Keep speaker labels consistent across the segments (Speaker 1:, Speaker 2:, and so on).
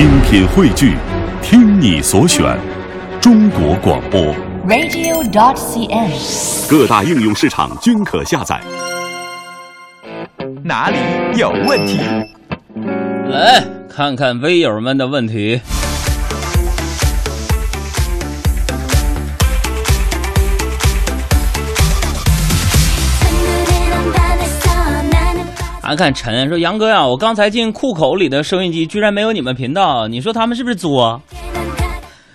Speaker 1: 精品汇聚，听你所选，中国广播。
Speaker 2: radio.dot.cn，。
Speaker 1: 各大应用市场均可下载。
Speaker 3: 哪里有问题？
Speaker 4: 来看看微友们的问题。俺看陈说：“杨哥呀，我刚才进库口里的收音机居然没有你们频道，你说他们是不是作？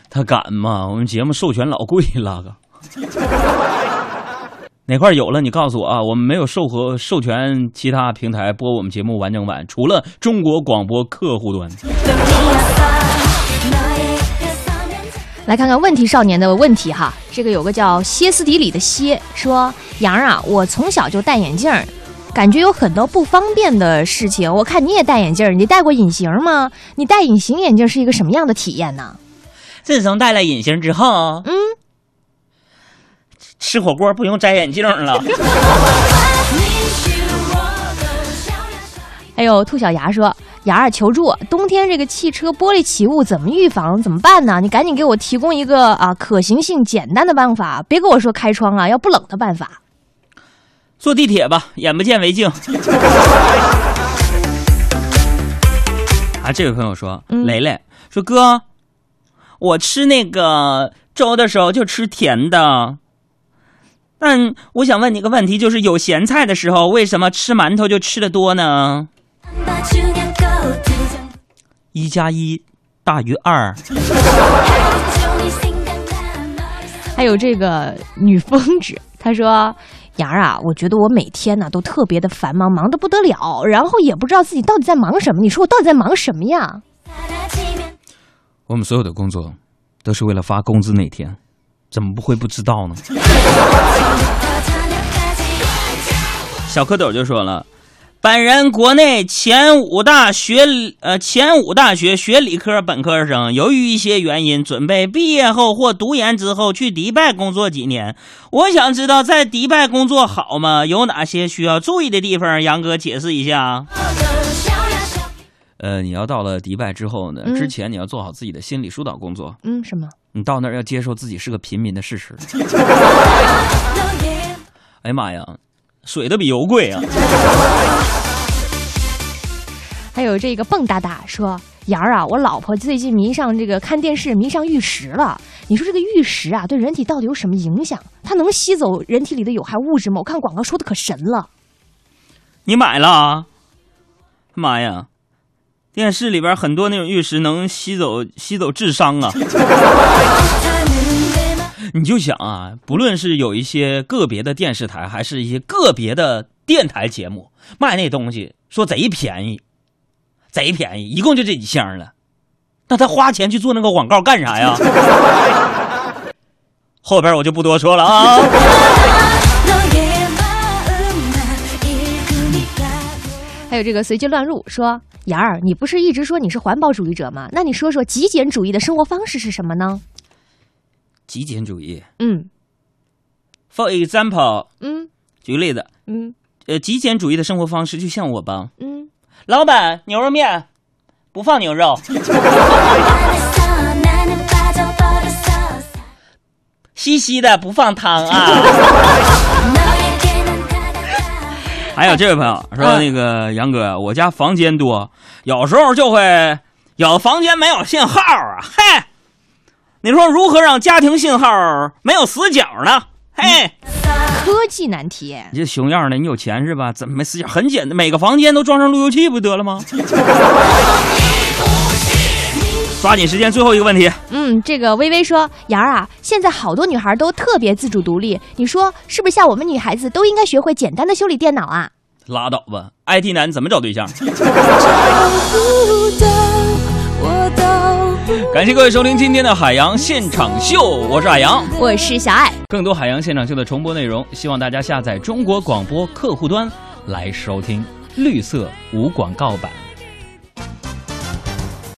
Speaker 4: 他敢吗？我们节目授权老贵了个。哪块有了你告诉我啊！我们没有授和授权其他平台播我们节目完整版，除了中国广播客户端。
Speaker 5: 来看看问题少年的问题哈，这个有个叫歇斯底里的歇说：“杨啊，我从小就戴眼镜，感觉有很多不方便的事情。我看你也戴眼镜儿，你戴过隐形吗？你戴隐形眼镜是一个什么样的体验呢？
Speaker 4: 自从戴了隐形之后，
Speaker 5: 嗯，
Speaker 4: 吃火锅不用摘眼镜了。
Speaker 5: 哎呦兔小牙说：“牙儿求助，冬天这个汽车玻璃起雾怎么预防？怎么办呢？你赶紧给我提供一个啊可行性简单的办法，别跟我说开窗啊，要不冷的办法。
Speaker 4: 坐地铁吧，眼不见为净。啊，这位朋友说，
Speaker 5: 嗯
Speaker 4: 雷雷说哥，我吃那个粥的时候就吃甜的。但我想问你个问题，就是有咸菜的时候，为什么吃馒头就吃的多呢？一加一大于二。
Speaker 5: 还有这个女疯子，她说：“杨儿啊，我觉得我每天呢都特别的繁忙，忙得不得了，然后也不知道自己到底在忙什么。你说我到底在忙什么呀？
Speaker 4: 我们所有的工作都是为了发工资那天，怎么不会不知道呢？小蝌蚪就说了，本人国内前五大学呃前五大学学理科本科生，由于一些原因，准备毕业后或读研之后去迪拜工作几年。我想知道在迪拜工作好吗？有哪些需要注意的地方？杨哥解释一下。呃，你要到了迪拜之后呢，
Speaker 5: 嗯
Speaker 4: 之前你要做好自己的心理疏导工作。
Speaker 5: 嗯，什么？
Speaker 4: 你到那儿要接受自己是个平民的事实。哎呀妈呀，水的比油贵啊！
Speaker 5: 还有这个蹦哒哒说：杨儿啊，我老婆最近迷上这个看电视，迷上玉石了。你说这个玉石啊，对人体到底有什么影响？它能吸走人体里的有害物质吗？我看广告说的可神了。
Speaker 4: 你买了啊？妈呀！电视里边很多那种玉石能吸走吸走智商啊！你就想啊，不论是有一些个别的电视台，还是一些个别的电台节目卖那东西，说贼便宜，贼便宜，一共就这几箱了。那他花钱去做那个广告干啥呀？后边我就不多说了啊。
Speaker 5: 还有这个随机乱入说：妍儿，你不是一直说你是环保主义者吗？那你说说极简主义的生活方式是什么呢？
Speaker 4: 极简主义。
Speaker 5: 嗯
Speaker 4: ，for example，
Speaker 5: 嗯。
Speaker 4: 举个例子，
Speaker 5: 嗯。
Speaker 4: 呃，极简主义的生活方式就像我吧，
Speaker 5: 嗯，
Speaker 4: 老板，牛肉面不放牛肉，稀稀的不放汤啊。还有这位朋友说，
Speaker 5: 嗯
Speaker 4: 那个杨哥，我家房间多，有时候就会有房间没有信号啊，嘿，你说如何让家庭信号没有死角呢？嘿。
Speaker 5: 科技难题。
Speaker 4: 你这熊样的，你有钱是吧？怎么没死角？很简单，每个房间都装上路由器不就得了吗？抓紧时间，最后一个问题。
Speaker 5: 嗯，这个微微说：“杨儿啊，现在好多女孩都特别自主独立，你说是不是？像我们女孩子都应该学会简单的修理电脑啊？
Speaker 4: 拉倒吧，IT 男怎么找对象？感谢各位收听今天的海洋现场秀，我是海洋。
Speaker 5: 我是小爱。
Speaker 4: 更多海洋现场秀的重播内容，希望大家下载中国广播客户端来收听，绿色无广告版。